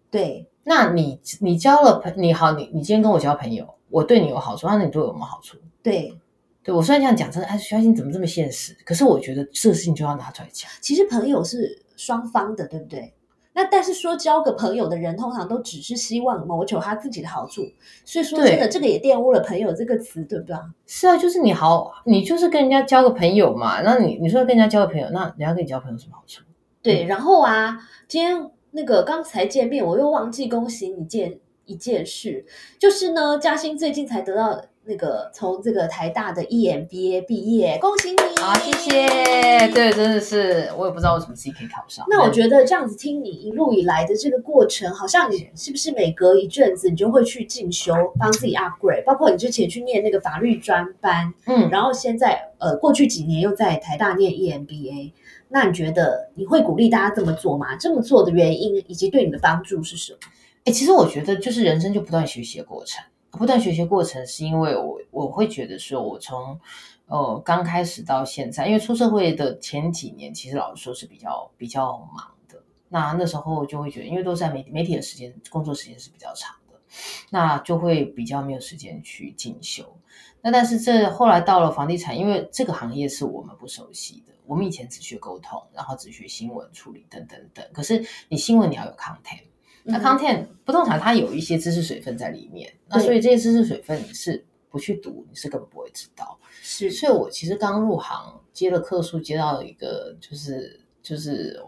Speaker 2: 对，
Speaker 1: 那你你交了朋，你好，你你今天跟我交朋友，我对你有好处，那你对我有什么好处？
Speaker 2: 对，
Speaker 1: 对我虽然这样讲，真的，哎，徐小新怎么这么现实？可是我觉得这个事情就要拿出来讲。
Speaker 2: 其实朋友是双方的，对不对？那但是说交个朋友的人，通常都只是希望谋求他自己的好处，所以说真的，这个也玷污了“朋友”这个词，对不对？
Speaker 1: 是啊，就是你好，你就是跟人家交个朋友嘛。那你你说跟人家交个朋友，那人家跟你交朋友什么好处？
Speaker 2: 对，然后啊，今天那个刚才见面，我又忘记恭喜你一件一件事，就是呢，嘉欣最近才得到。那个从这个台大的 EMBA 毕业，恭喜你！
Speaker 1: 好，谢谢。对，真的是，我也不知道为什么自己可以考上。
Speaker 2: 那我觉得这样子听你一路以来的这个过程，好像你是不是每隔一阵子你就会去进修，帮自己 upgrade？包括你之前去念那个法律专班，
Speaker 1: 嗯，
Speaker 2: 然后现在呃，过去几年又在台大念 EMBA，那你觉得你会鼓励大家这么做吗？这么做的原因以及对你的帮助是什么？
Speaker 1: 哎，其实我觉得就是人生就不断学习的过程。不断学习过程是因为我我会觉得说，我从呃刚开始到现在，因为出社会的前几年，其实老实说是比较比较忙的。那那时候就会觉得，因为都在媒媒体的时间工作时间是比较长的，那就会比较没有时间去进修。那但是这后来到了房地产，因为这个行业是我们不熟悉的，我们以前只学沟通，然后只学新闻处理等等等。可是你新闻你要有 content，那 content 不动产它有一些知识水分在里面，那所以这些知识水分你是不去读，你是根本不会知道。
Speaker 2: 是，
Speaker 1: 所以我其实刚入行接了客数，接到一个就是就是。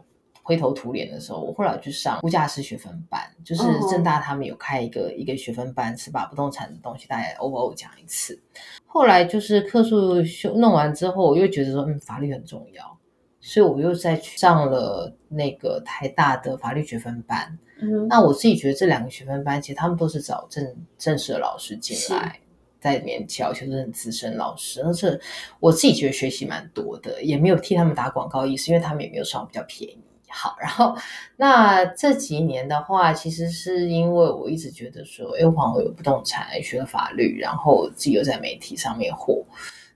Speaker 1: 灰头土脸的时候，我后来去上估价师学分班，就是正大他们有开一个一个学分班，是把不动产的东西大概 over 讲一次。后来就是课数修弄完之后，我又觉得说，嗯，法律很重要，所以我又再去上了那个台大的法律学分班。嗯，那我自己觉得这两个学分班，其实他们都是找正正式的老师进来在里面教，且都是很资深老师。而且我自己觉得学习蛮多的，也没有替他们打广告意思，因为他们也没有上比较便宜。好，然后那这几年的话，其实是因为我一直觉得说，哎，我有不动产，学了法律，然后自己又在媒体上面火，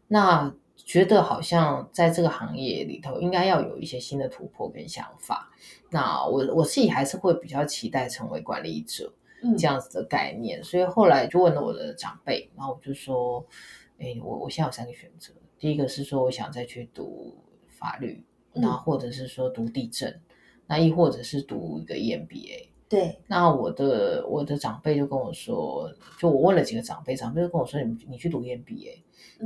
Speaker 1: 那觉得好像在这个行业里头，应该要有一些新的突破跟想法。那我我自己还是会比较期待成为管理者这样子的概念，所以后来就问了我的长辈，然后我就说，哎，我我现在有三个选择，第一个是说我想再去读法律。那或者是说读地震，那亦或者是读一个 EMBA。
Speaker 2: 对，
Speaker 1: 那我的我的长辈就跟我说，就我问了几个长辈，长辈就跟我说，你你去读 EMBA，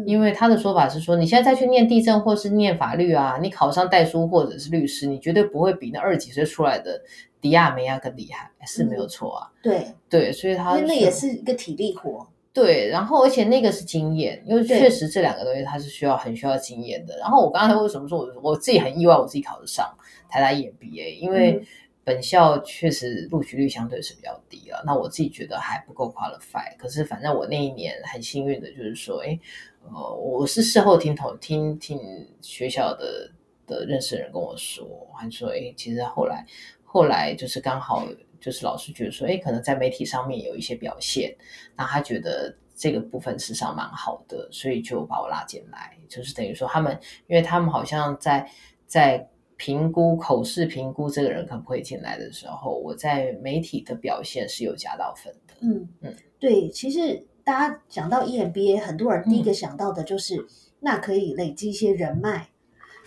Speaker 1: 因为他的说法是说，你现在再去念地震或是念法律啊，你考上代书或者是律师，你绝对不会比那二十几岁出来的迪亚梅亚更厉害，是没有错啊。
Speaker 2: 对
Speaker 1: 对，所以他
Speaker 2: 那也是一个体力活。
Speaker 1: 对，然后而且那个是经验，因为确实这两个东西它是需要很需要经验的。然后我刚才为什么说我我自己很意外，我自己考得上台大 EMBA，因为本校确实录取率相对是比较低了。那我自己觉得还不够 qualify。可是反正我那一年很幸运的就是说，哎，呃，我是事后听同听听学校的的认识人跟我说，还说，哎，其实后来后来就是刚好。就是老师觉得说，哎，可能在媒体上面有一些表现，那他觉得这个部分事实上蛮好的，所以就把我拉进来。就是等于说，他们因为他们好像在在评估口试评估这个人可不可以进来的时候，我在媒体的表现是有加到分的。
Speaker 2: 嗯嗯，对，其实大家讲到 EMBA，很多人第一个想到的就是那可以累积一些人脉。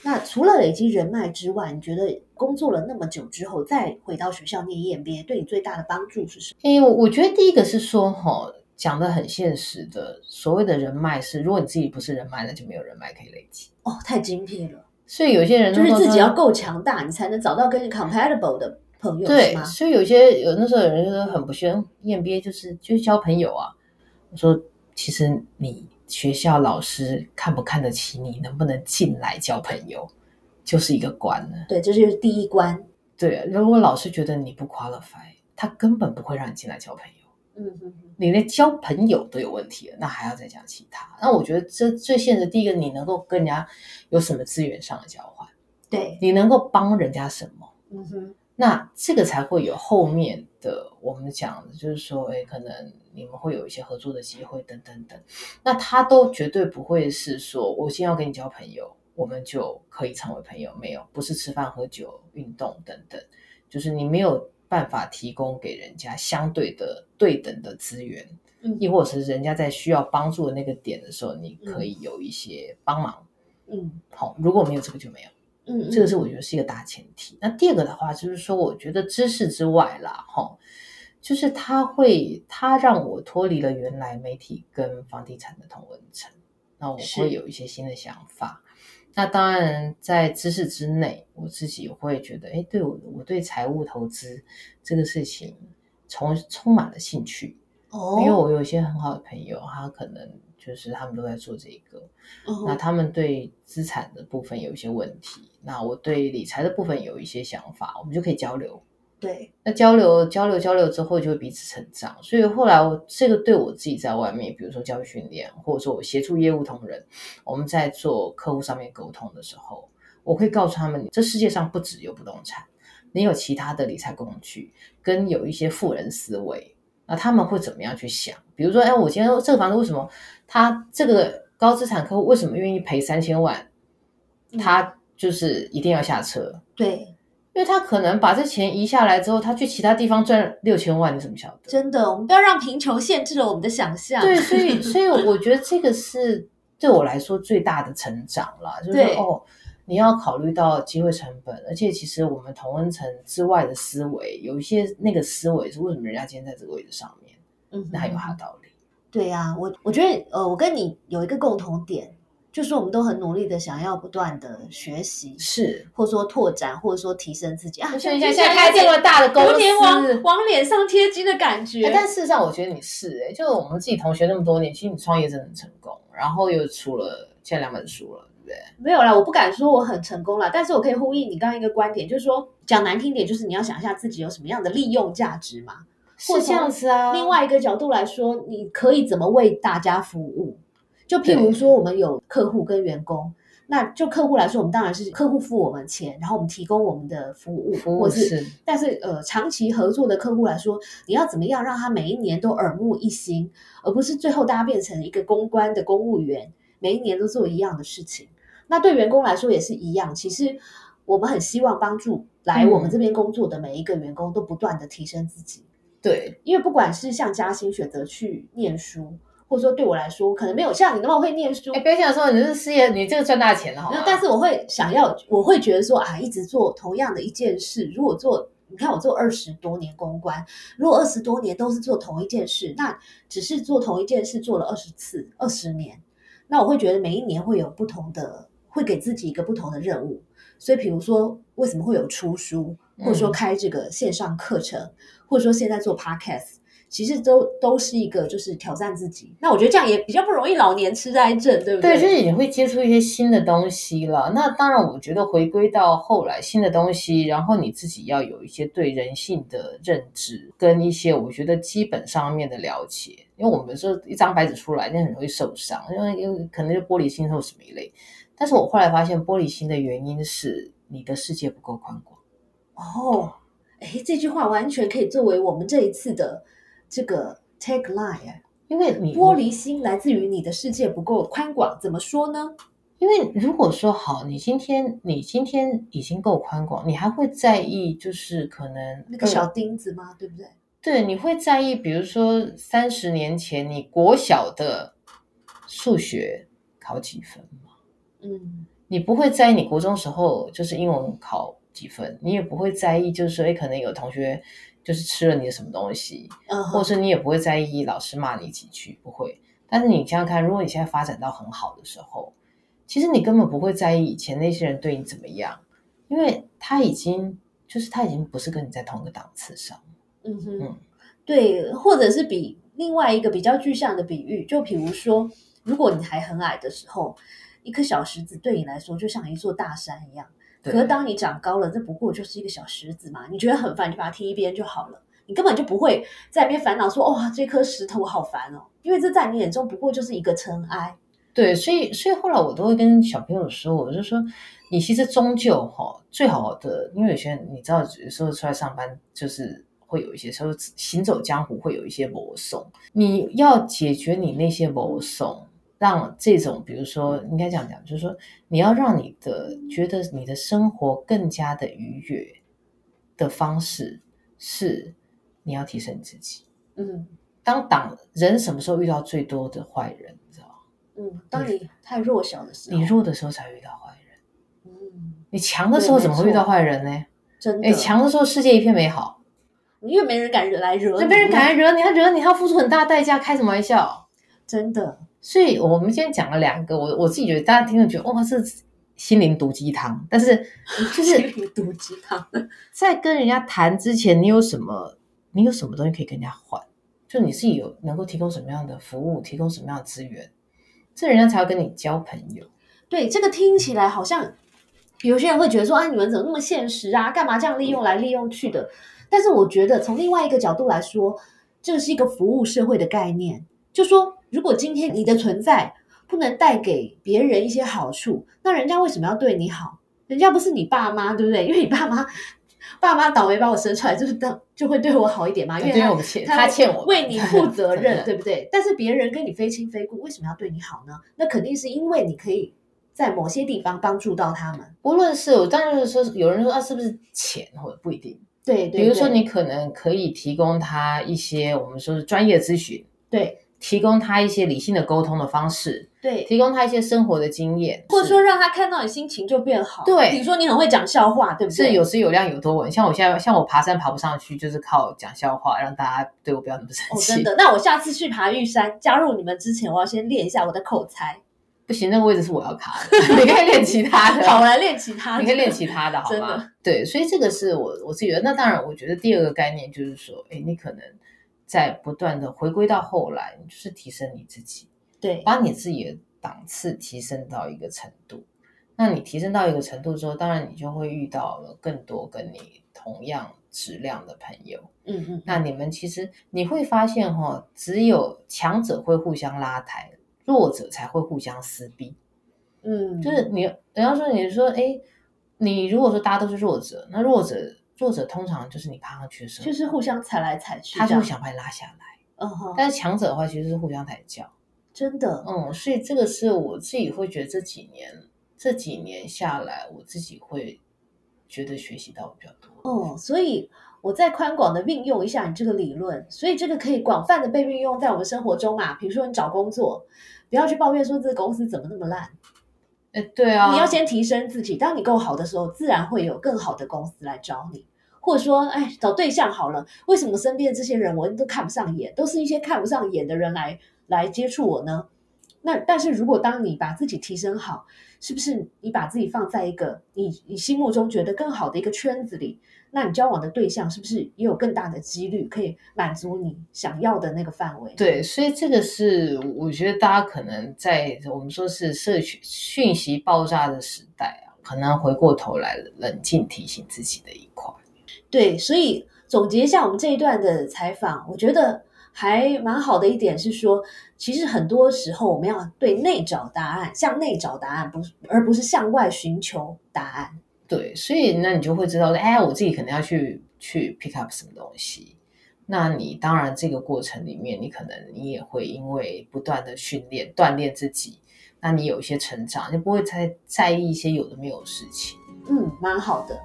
Speaker 2: 那除了累积人脉之外，你觉得工作了那么久之后，再回到学校念 EMBA，对你最大的帮助是什么？
Speaker 1: 哎，我我觉得第一个是说，哈，讲的很现实的，所谓的人脉是，如果你自己不是人脉，那就没有人脉可以累积。
Speaker 2: 哦，太精辟了。
Speaker 1: 所以有些人
Speaker 2: 就是自己要够强大，你才能找到跟你 compatible 的朋友，
Speaker 1: 对所以有些有那时候有人就说很不屑，EMBA 就是就是交朋友啊。我说，其实你。学校老师看不看得起你，能不能进来交朋友，就是一个关了。
Speaker 2: 对，这就是第一关。
Speaker 1: 对，如果老师觉得你不 qualify，他根本不会让你进来交朋友。你连交朋友都有问题了，那还要再讲其他？那我觉得这最现实，第一个，你能够跟人家有什么资源上的交换？
Speaker 2: 对，
Speaker 1: 你能够帮人家什么？嗯哼。那这个才会有后面的我们讲的，就是说，哎，可能你们会有一些合作的机会，等等等。那他都绝对不会是说，我先要跟你交朋友，我们就可以成为朋友。没有，不是吃饭喝酒、运动等等，就是你没有办法提供给人家相对的对等的资源，嗯，亦或者是人家在需要帮助的那个点的时候，你可以有一些帮忙，嗯，好，如果没有这个就没有。嗯，这个是我觉得是一个大前提。那第二个的话，就是说，我觉得知识之外啦，哈，就是他会，他让我脱离了原来媒体跟房地产的同文层，那我会有一些新的想法。那当然，在知识之内，我自己会觉得，哎，对我，我对财务投资这个事情充充满了兴趣。哦，因为我有一些很好的朋友，他可能。就是他们都在做这个，那他们对资产的部分有一些问题，那我对理财的部分有一些想法，我们就可以交流。
Speaker 2: 对，
Speaker 1: 那交流交流交流之后就会彼此成长。所以后来我这个对我自己在外面，比如说教育训练，或者说我协助业务同仁，我们在做客户上面沟通的时候，我会告诉他们，这世界上不只有不动产，你有其他的理财工具，跟有一些富人思维。那他们会怎么样去想？比如说，哎，我今天这个房子为什么他这个高资产客户为什么愿意赔三千万？他就是一定要下车。
Speaker 2: 对，
Speaker 1: 因为他可能把这钱移下来之后，他去其他地方赚六千万，你怎么晓得？
Speaker 2: 真的，我们不要让贫穷限制了我们的想象。
Speaker 1: 对，所以所以 我觉得这个是对我来说最大的成长了，就是
Speaker 2: 对
Speaker 1: 哦，你要考虑到机会成本，而且其实我们同温层之外的思维，有一些那个思维是为什么人家今天在这个位置上面，
Speaker 2: 嗯，
Speaker 1: 那还有他的道理。
Speaker 2: 对呀、我我觉得呃，我跟你有一个共同点，就是我们都很努力的想要不断的学习，
Speaker 1: 是，
Speaker 2: 或者说拓展，或者说提升自己啊。
Speaker 1: 像现在现在开这么大的公
Speaker 2: 有点往脸上贴金的感觉。
Speaker 1: 哎但事实上，我觉得你是哎、就是我们自己同学那么多年，其实你创业真的很成功，然后又出了现在两本书了，对不对？
Speaker 2: 没有啦，我不敢说我很成功啦，但是我可以呼应你刚刚一个观点，就是说讲难听点，就是你要想一下自己有什么样的利用价值嘛。
Speaker 1: 是这样子啊。
Speaker 2: 另外一个角度来说，你可以怎么为大家服务？就譬如说，我们有客户跟员工，那就客户来说，我们当然是客户付我们钱，然后我们提供我们的服务，
Speaker 1: 服务
Speaker 2: 或是
Speaker 1: 是
Speaker 2: 但是呃，长期合作的客户来说，你要怎么样让他每一年都耳目一新，而不是最后大家变成一个公关的公务员，每一年都做一样的事情。那对员工来说也是一样。其实我们很希望帮助来我们这边工作的每一个员工都不断的提升自己。
Speaker 1: 对，
Speaker 2: 因为不管是像嘉欣选择去念书，或者说对我来说，可能没有像你那么会念书
Speaker 1: 哎，，不要这样说，你是事业，你这个赚大钱了，好吗？
Speaker 2: 但是我会想要，我会觉得说啊，一直做同样的一件事，如果做，你看我做二十多年公关，如果二十多年都是做同一件事，那只是做同一件事做了二十次、二十年，那我会觉得每一年会有不同的，会给自己一个不同的任务。所以，比如说，为什么会有出书，或者说
Speaker 1: 嗯
Speaker 2: 开这个线上课程，或者说现在做 podcast，其实都都是一个就是挑战自己。那我觉得这样也比较不容易老年痴呆症，对不
Speaker 1: 对，
Speaker 2: 对？
Speaker 1: 就是你会接触一些新的东西了。那当然，我觉得回归到后来新的东西，然后你自己要有一些对人性的认知，跟一些我觉得基本上面的了解。因为我们说一张白纸出来，那很容易受伤，因为因为可能就玻璃心或什么一类。但是我后来发现，玻璃心的原因是你的世界不够宽广。
Speaker 2: 哦，哎，这句话完全可以作为我们这一次的这个 tagline 哎。
Speaker 1: 因为你
Speaker 2: 玻璃心来自于你的世界不够宽广，怎么说呢？
Speaker 1: 因为如果说好，你今天你今天已经够宽广，你还会在意就是可能
Speaker 2: 那个小钉子吗？对不对？
Speaker 1: 对，你会在意，比如说三十年前你国小的数学考几分吗？
Speaker 2: 嗯，
Speaker 1: 你不会在意你国中时候就是英文考几分，你也不会在意，就是说，哎，可能有同学就是吃了你的什么东西，
Speaker 2: 嗯，
Speaker 1: 或者是你也不会在意老师骂你几句，不会。但是你想想看，如果你现在发展到很好的时候，其实你根本不会在意以前那些人对你怎么样，因为他已经就是他已经不是跟你在同一个档次上。
Speaker 2: 嗯哼，
Speaker 1: 嗯
Speaker 2: 对，或者是比另外一个比较具象的比喻，就比如说，如果你还很矮的时候，一颗小石子对你来说就像一座大山一样。
Speaker 1: 对
Speaker 2: 可是当你长高了，这不过就是一个小石子嘛，你觉得很烦，你就把它踢一边就好了。你根本就不会在那边烦恼说，哇、这颗石头我好烦哦，因为这在你眼中不过就是一个尘埃。
Speaker 1: 对，所以所以后来我都会跟小朋友说，我就说你其实终究哈最好的，因为有些人你知道，有时候出来上班就是会有一些时候行走江湖会有一些磨损，你要解决你那些磨损，让这种比如说应该这样讲，就是说你要让你的觉得你的生活更加的愉悦的方式是你要提升你自己。
Speaker 2: 嗯
Speaker 1: 当党人什么时候遇到最多的坏人，你知道吗？
Speaker 2: 嗯，当你太弱小的时候，
Speaker 1: 你弱的时候才遇到坏人。
Speaker 2: 嗯，
Speaker 1: 你强的时候怎么会遇到坏人呢？
Speaker 2: 真的，
Speaker 1: 哎，强的时候世界一片美好，
Speaker 2: 你越没人敢惹来惹你，
Speaker 1: 那没人敢来惹你，他惹你，他要付出很大代价，开什么玩笑？
Speaker 2: 真的，
Speaker 1: 所以我们今天讲了两个，我我自己觉得大家听了觉得哇，是心灵毒鸡汤。但是 就是
Speaker 2: 毒鸡汤。
Speaker 1: 在跟人家谈之前，你有什么你有什么东西可以跟人家换？就你自己有能够提供什么样的服务，提供什么样的资源，这人家才会跟你交朋友。
Speaker 2: 对，这个听起来好像有些人会觉得说，啊，你们怎么那么现实啊？干嘛这样利用来利用去的？但是我觉得从另外一个角度来说，这是一个服务社会的概念。就说，如果今天你的存在不能带给别人一些好处，那人家为什么要对你好？人家不是你爸妈，对不对？因为你爸妈 爸妈倒霉把我生出来，就是当就会对我好一点嘛，因为他
Speaker 1: 欠
Speaker 2: 他
Speaker 1: 他欠我们
Speaker 2: 为你负责任，对不对？但是别人跟你非亲非故，为什么要对你好呢？那肯定是因为你可以在某些地方帮助到他们。
Speaker 1: 无论是我当然是说，有人说啊，是不是钱或者不一定。
Speaker 2: 对对，
Speaker 1: 比如说你可能可以提供他一些我们说是专业咨询，
Speaker 2: 对，
Speaker 1: 提供他一些理性的沟通的方式，
Speaker 2: 对，
Speaker 1: 提供他一些生活的经验，
Speaker 2: 或者说让他看到你心情就变好。
Speaker 1: 对，
Speaker 2: 比如说你很会讲笑话，对不对？
Speaker 1: 是有时有量有多稳。像我现在，像我爬山爬不上去，就是靠讲笑话，让大家对我不要那么生气。
Speaker 2: 哦，真的。那我下次去爬玉山，加入你们之前，我要先练一下我的口才。
Speaker 1: 不行，那个位置是我要卡的，你可以练其他的。
Speaker 2: 好，我来练其他的。
Speaker 1: 你可以练其他的，好吗？对，所以这个是我我自己的。那当然，我觉得第二个概念就是说，哎，你可能在不断的回归到后来，你就是提升你自己，
Speaker 2: 对，
Speaker 1: 把你自己的档次提升到一个程度。那你提升到一个程度之后，当然你就会遇到了更多跟你同样质量的朋友。
Speaker 2: 嗯嗯。
Speaker 1: 那你们其实你会发现哈，只有强者会互相拉抬。弱者才会互相撕逼，
Speaker 2: 嗯，
Speaker 1: 就是你，人家说你说，哎，你如果说大家都是弱者，那弱者弱者通常就是你爬上去的时候，
Speaker 2: 就是互相踩来踩去，
Speaker 1: 他就会想把你拉下来，
Speaker 2: 嗯哼。
Speaker 1: 但是强者的话，其实是互相抬轿，
Speaker 2: 真的，
Speaker 1: 嗯，所以这个是我自己会觉得这几年这几年下来，我自己会觉得学习到比较多，
Speaker 2: 哦，所以。我再宽广的运用一下你这个理论，所以这个可以广泛的被运用在我们生活中嘛。比如说你找工作，不要去抱怨说这个公司怎么那么烂，
Speaker 1: 对啊，
Speaker 2: 你要先提升自己。当你够好的时候，自然会有更好的公司来找你。或者说，哎，找对象好了，为什么身边的这些人我都看不上眼，都是一些看不上眼的人来来接触我呢？那但是如果当你把自己提升好，是不是你把自己放在一个你你心目中觉得更好的一个圈子里？那你交往的对象是不是也有更大的几率可以满足你想要的那个范围？
Speaker 1: 对，所以这个是我觉得大家可能在我们说是社群讯息爆炸的时代啊，可能回过头来冷静提醒自己的一块。
Speaker 2: 对，所以总结一下我们这一段的采访，我觉得还蛮好的一点是说，其实很多时候我们要对内找答案，向内找答案，不是而不是向外寻求答案。
Speaker 1: 对，所以那你就会知道，哎，我自己可能要去去 pick up 什么东西。那你当然这个过程里面，你可能你也会因为不断的训练锻炼自己，那你有一些成长，就不会太在意一些有的没有的事情。
Speaker 2: 嗯，蛮好的。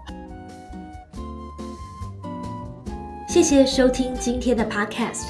Speaker 2: 谢谢收听今天的 podcast，